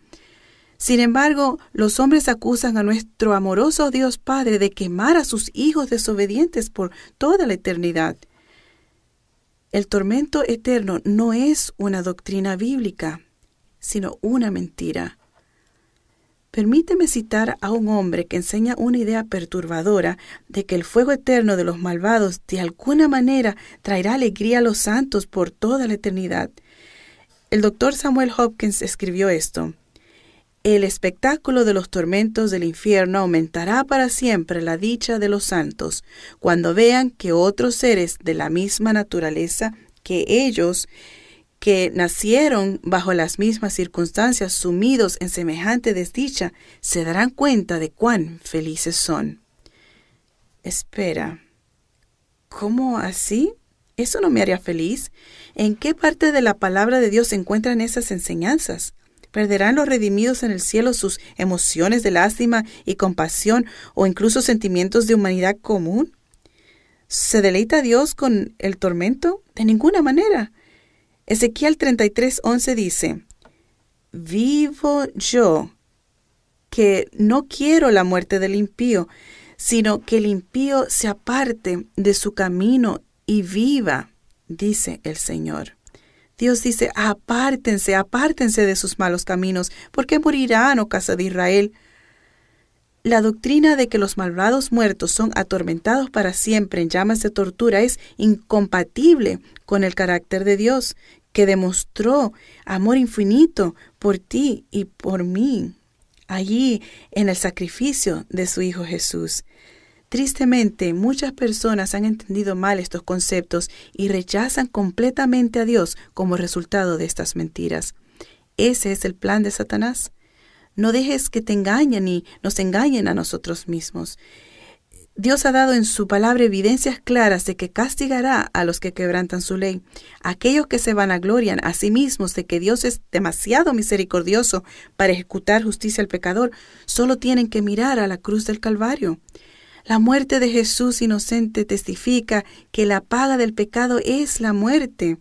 Sin embargo, los hombres acusan a nuestro amoroso Dios Padre de quemar a sus hijos desobedientes por toda la eternidad. El tormento eterno no es una doctrina bíblica, sino una mentira. Permíteme citar a un hombre que enseña una idea perturbadora de que el fuego eterno de los malvados de alguna manera traerá alegría a los santos por toda la eternidad. El doctor Samuel Hopkins escribió esto. El espectáculo de los tormentos del infierno aumentará para siempre la dicha de los santos, cuando vean que otros seres de la misma naturaleza que ellos que nacieron bajo las mismas circunstancias, sumidos en semejante desdicha, se darán cuenta de cuán felices son. Espera, ¿cómo así? ¿Eso no me haría feliz? ¿En qué parte de la palabra de Dios se encuentran esas enseñanzas? ¿Perderán los redimidos en el cielo sus emociones de lástima y compasión o incluso sentimientos de humanidad común? ¿Se deleita Dios con el tormento? De ninguna manera. Ezequiel 33:11 dice, Vivo yo, que no quiero la muerte del impío, sino que el impío se aparte de su camino y viva, dice el Señor. Dios dice, apártense, apártense de sus malos caminos, porque morirán, oh casa de Israel. La doctrina de que los malvados muertos son atormentados para siempre en llamas de tortura es incompatible con el carácter de Dios, que demostró amor infinito por ti y por mí, allí en el sacrificio de su Hijo Jesús. Tristemente, muchas personas han entendido mal estos conceptos y rechazan completamente a Dios como resultado de estas mentiras. Ese es el plan de Satanás. No dejes que te engañen y nos engañen a nosotros mismos. Dios ha dado en su palabra evidencias claras de que castigará a los que quebrantan su ley. Aquellos que se vanaglorian a sí mismos de que Dios es demasiado misericordioso para ejecutar justicia al pecador, solo tienen que mirar a la cruz del Calvario. La muerte de Jesús inocente testifica que la paga del pecado es la muerte,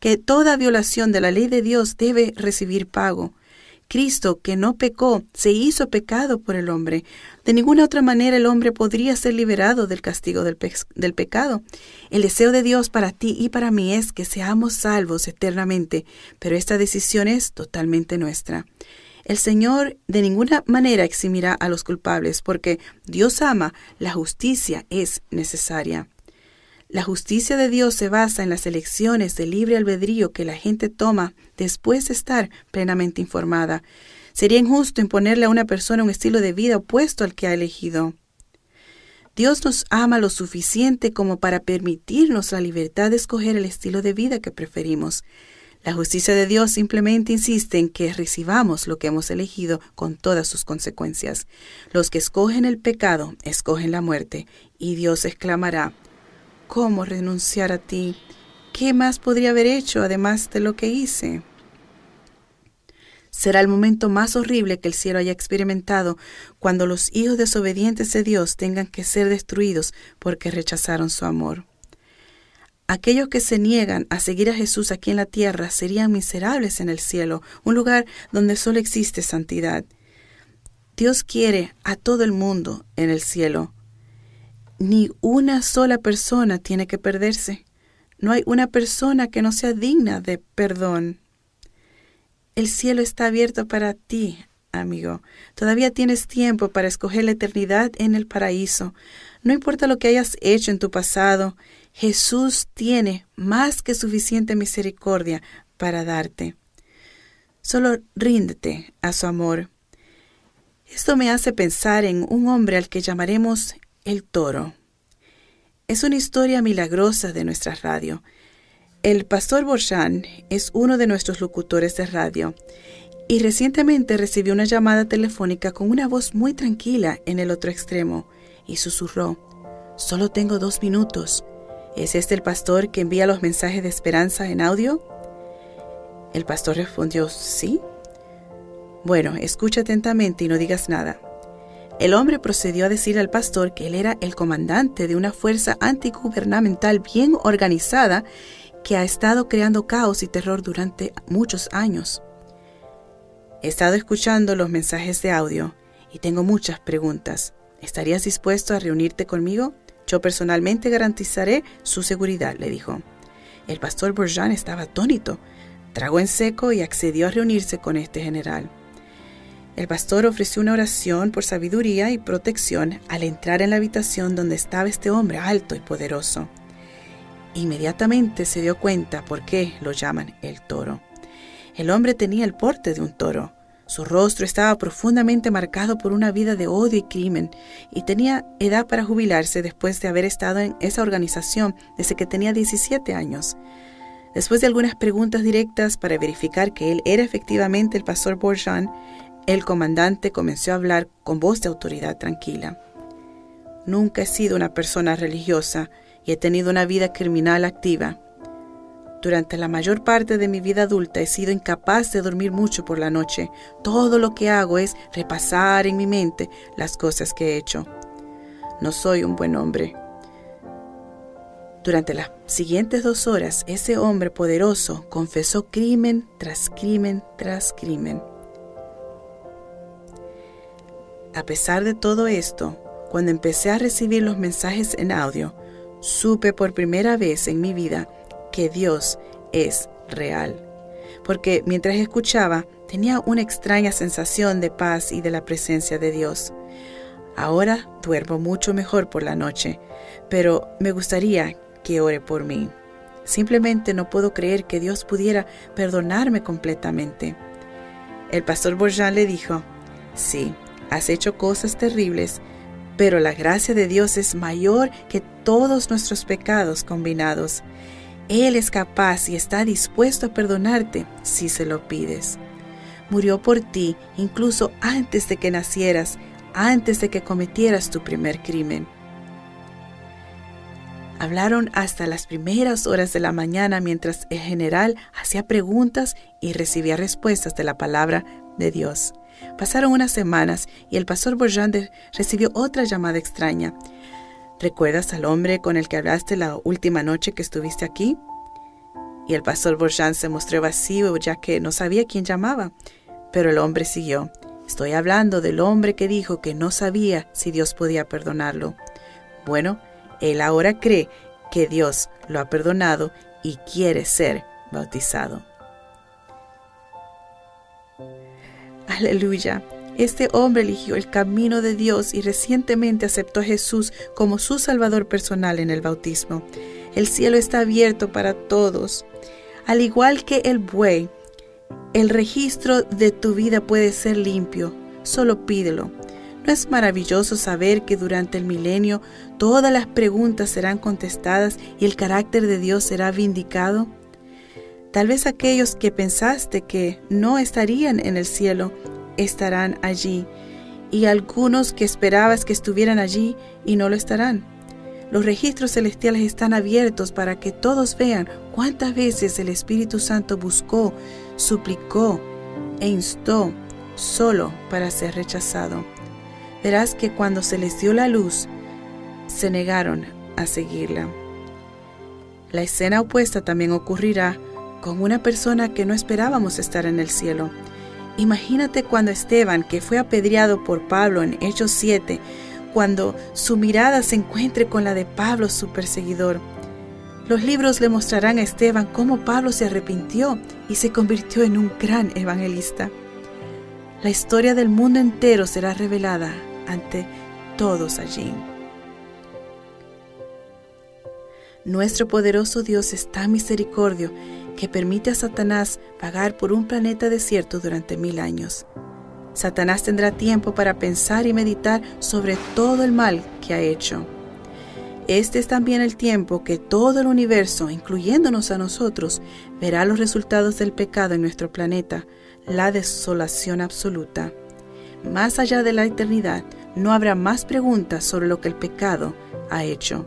que toda violación de la ley de Dios debe recibir pago. Cristo, que no pecó, se hizo pecado por el hombre. De ninguna otra manera el hombre podría ser liberado del castigo del, pecado. El deseo de Dios para ti y para mí es que seamos salvos eternamente, pero esta decisión es totalmente nuestra. El Señor de ninguna manera eximirá a los culpables, porque Dios ama, la justicia es necesaria. La justicia de Dios se basa en las elecciones de libre albedrío que la gente toma después de estar plenamente informada. Sería injusto imponerle a una persona un estilo de vida opuesto al que ha elegido. Dios nos ama lo suficiente como para permitirnos la libertad de escoger el estilo de vida que preferimos. La justicia de Dios simplemente insiste en que recibamos lo que hemos elegido con todas sus consecuencias. Los que escogen el pecado escogen la muerte, y Dios exclamará, ¿Cómo renunciar a ti? ¿Qué más podría haber hecho además de lo que hice? Será el momento más horrible que el cielo haya experimentado cuando los hijos desobedientes de Dios tengan que ser destruidos porque rechazaron su amor. Aquellos que se niegan a seguir a Jesús aquí en la tierra serían miserables en el cielo, un lugar donde solo existe santidad. Dios quiere a todo el mundo en el cielo. Ni una sola persona tiene que perderse. No hay una persona que no sea digna de perdón. El cielo está abierto para ti, amigo. Todavía tienes tiempo para escoger la eternidad en el paraíso. No importa lo que hayas hecho en tu pasado, Jesús tiene más que suficiente misericordia para darte. Solo ríndete a su amor. Esto me hace pensar en un hombre al que llamaremos el toro. Es una historia milagrosa de nuestra radio. El pastor Borchan es uno de nuestros locutores de radio y recientemente recibió una llamada telefónica con una voz muy tranquila en el otro extremo y susurró, Solo tengo dos minutos. ¿Es este el pastor que envía los mensajes de esperanza en audio? El pastor respondió, sí. Bueno, escucha atentamente y no digas nada. El hombre procedió a decir al pastor que él era el comandante de una fuerza antigubernamental bien organizada que ha estado creando caos y terror durante muchos años. He estado escuchando los mensajes de audio y tengo muchas preguntas. ¿Estarías dispuesto a reunirte conmigo? Yo personalmente garantizaré su seguridad, le dijo. El pastor Bourgeon estaba atónito, tragó en seco y accedió a reunirse con este general. El pastor ofreció una oración por sabiduría y protección al entrar en la habitación donde estaba este hombre alto y poderoso. Inmediatamente se dio cuenta por qué lo llaman el toro. El hombre tenía el porte de un toro, su rostro estaba profundamente marcado por una vida de odio y crimen y tenía edad para jubilarse después de haber estado en esa organización desde que tenía 17 años. Después de algunas preguntas directas para verificar que él era efectivamente el pastor Bourgeon, el comandante comenzó a hablar con voz de autoridad tranquila. Nunca he sido una persona religiosa y he tenido una vida criminal activa. Durante la mayor parte de mi vida adulta he sido incapaz de dormir mucho por la noche. Todo lo que hago es repasar en mi mente las cosas que he hecho. No soy un buen hombre. Durante las siguientes dos horas, ese hombre poderoso confesó crimen tras crimen tras crimen. A pesar de todo esto, cuando empecé a recibir los mensajes en audio, supe por primera vez en mi vida que Dios es real. Porque mientras escuchaba, tenía una extraña sensación de paz y de la presencia de Dios. Ahora duermo mucho mejor por la noche, pero me gustaría que ore por mí. Simplemente no puedo creer que Dios pudiera perdonarme completamente. El pastor Borjan le dijo, sí, has hecho cosas terribles, pero la gracia de Dios es mayor que todos nuestros pecados combinados. Él es capaz y está dispuesto a perdonarte si se lo pides. Murió por ti incluso antes de que nacieras, antes de que cometieras tu primer crimen. Hablaron hasta las primeras horas de la mañana mientras el general hacía preguntas y recibía respuestas de la palabra de Dios. Pasaron unas semanas y el pastor Borjande recibió otra llamada extraña. ¿Recuerdas al hombre con el que hablaste la última noche que estuviste aquí? Y el pastor Borjan se mostró vacío ya que no sabía quién llamaba. Pero el hombre siguió. Estoy hablando del hombre que dijo que no sabía si Dios podía perdonarlo. Bueno, él ahora cree que Dios lo ha perdonado y quiere ser bautizado. Aleluya. Este hombre eligió el camino de Dios y recientemente aceptó a Jesús como su Salvador personal en el bautismo. El cielo está abierto para todos. Al igual que el buey, el registro de tu vida puede ser limpio. Solo pídelo. ¿No es maravilloso saber que durante el milenio todas las preguntas serán contestadas y el carácter de Dios será vindicado? Tal vez aquellos que pensaste que no estarían en el cielo estarán allí, y algunos que esperabas que estuvieran allí y no lo estarán. Los registros celestiales están abiertos para que todos vean cuántas veces el Espíritu Santo buscó, suplicó e instó solo para ser rechazado. Verás que cuando se les dio la luz, se negaron a seguirla. La escena opuesta también ocurrirá con una persona que no esperábamos estar en el cielo. Imagínate cuando Esteban, que fue apedreado por Pablo en Hechos 7, cuando su mirada se encuentre con la de Pablo, su perseguidor. Los libros le mostrarán a Esteban cómo Pablo se arrepintió y se convirtió en un gran evangelista. La historia del mundo entero será revelada ante todos allí. Nuestro poderoso Dios es tan misericordio que permite a Satanás pagar por un planeta desierto durante mil años. Satanás tendrá tiempo para pensar y meditar sobre todo el mal que ha hecho. Este es también el tiempo que todo el universo, incluyéndonos a nosotros, verá los resultados del pecado en nuestro planeta, la desolación absoluta. Más allá de la eternidad, no habrá más preguntas sobre lo que el pecado ha hecho.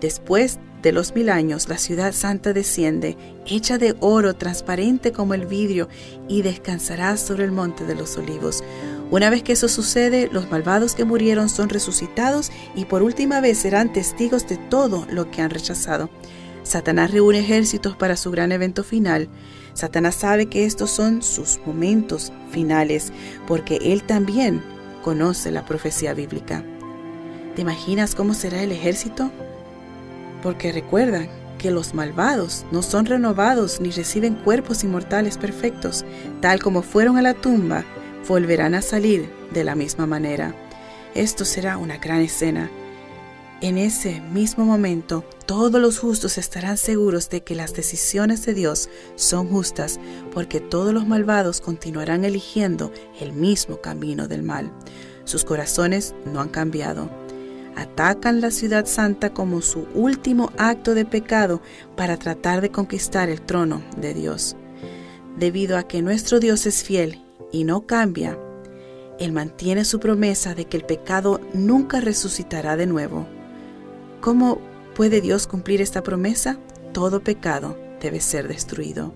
Después de los mil años, la ciudad santa desciende, hecha de oro transparente como el vidrio, y descansará sobre el monte de los olivos. Una vez que eso sucede, los malvados que murieron son resucitados y por última vez serán testigos de todo lo que han rechazado. Satanás reúne ejércitos para su gran evento final. Satanás sabe que estos son sus momentos finales, porque él también conoce la profecía bíblica. ¿Te imaginas cómo será el ejército? Porque recuerdan que los malvados no son renovados ni reciben cuerpos inmortales perfectos, tal como fueron a la tumba, volverán a salir de la misma manera. Esto será una gran escena. En ese mismo momento, todos los justos estarán seguros de que las decisiones de Dios son justas, porque todos los malvados continuarán eligiendo el mismo camino del mal. Sus corazones no han cambiado atacan la ciudad santa como su último acto de pecado para tratar de conquistar el trono de Dios. Debido a que nuestro Dios es fiel y no cambia, Él mantiene su promesa de que el pecado nunca resucitará de nuevo. ¿Cómo puede Dios cumplir esta promesa? Todo pecado debe ser destruido.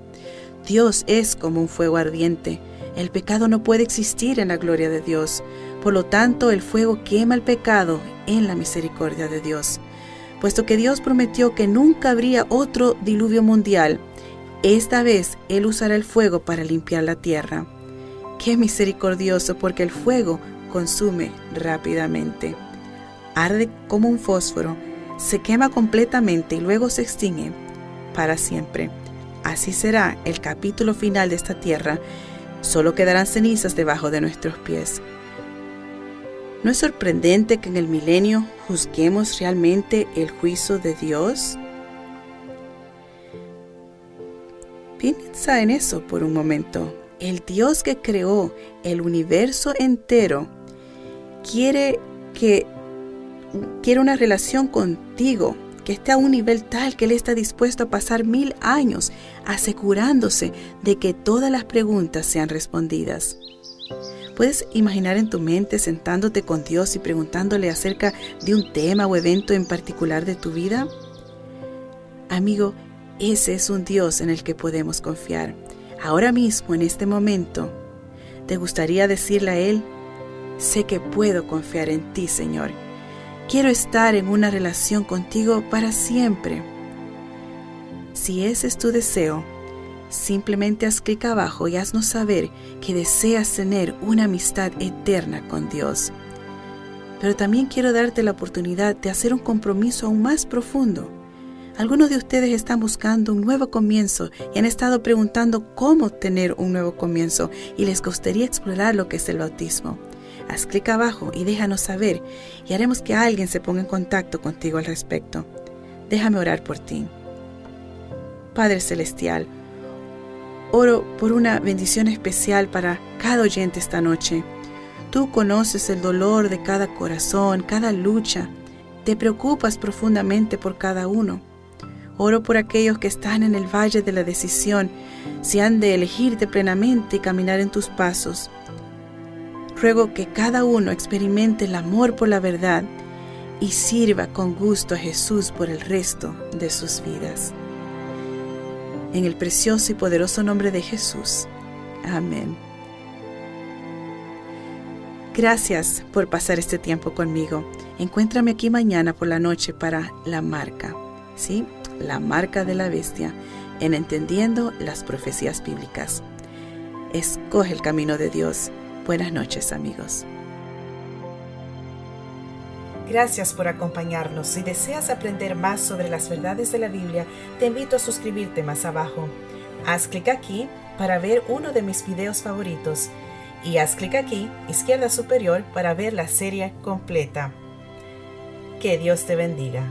Dios es como un fuego ardiente. El pecado no puede existir en la gloria de Dios. Por lo tanto, el fuego quema el pecado en la misericordia de Dios. Puesto que Dios prometió que nunca habría otro diluvio mundial, esta vez Él usará el fuego para limpiar la tierra. Qué misericordioso porque el fuego consume rápidamente. Arde como un fósforo, se quema completamente y luego se extingue para siempre. Así será el capítulo final de esta tierra. Solo quedarán cenizas debajo de nuestros pies. ¿No es sorprendente que en el milenio juzguemos realmente el juicio de Dios? Piensa en eso por un momento. El Dios que creó el universo entero quiere que quiere una relación contigo que esté a un nivel tal que Él está dispuesto a pasar mil años asegurándose de que todas las preguntas sean respondidas. ¿Puedes imaginar en tu mente sentándote con Dios y preguntándole acerca de un tema o evento en particular de tu vida? Amigo, ese es un Dios en el que podemos confiar. Ahora mismo, en este momento, ¿te gustaría decirle a Él, sé que puedo confiar en ti, Señor? Quiero estar en una relación contigo para siempre. Si ese es tu deseo, Simplemente haz clic abajo y haznos saber que deseas tener una amistad eterna con Dios. Pero también quiero darte la oportunidad de hacer un compromiso aún más profundo. Algunos de ustedes están buscando un nuevo comienzo y han estado preguntando cómo tener un nuevo comienzo y les gustaría explorar lo que es el bautismo. Haz clic abajo y déjanos saber y haremos que alguien se ponga en contacto contigo al respecto. Déjame orar por ti. Padre Celestial, oro por una bendición especial para cada oyente esta noche. Tú conoces el dolor de cada corazón, cada lucha. Te preocupas profundamente por cada uno. Oro por aquellos que están en el valle de la decisión, si han de elegirte plenamente y caminar en tus pasos. Ruego que cada uno experimente el amor por la verdad y sirva con gusto a Jesús por el resto de sus vidas. En el precioso y poderoso nombre de Jesús. Amén. Gracias por pasar este tiempo conmigo. Encuéntrame aquí mañana por la noche para la marca. ¿Sí? la marca de la bestia en entendiendo las profecías bíblicas. Escoge el camino de Dios. Buenas noches amigos. Gracias por acompañarnos. Si deseas aprender más sobre las verdades de la Biblia, te invito a suscribirte más abajo. Haz clic aquí para ver uno de mis videos favoritos y haz clic aquí, izquierda superior, para ver la serie completa. Que Dios te bendiga.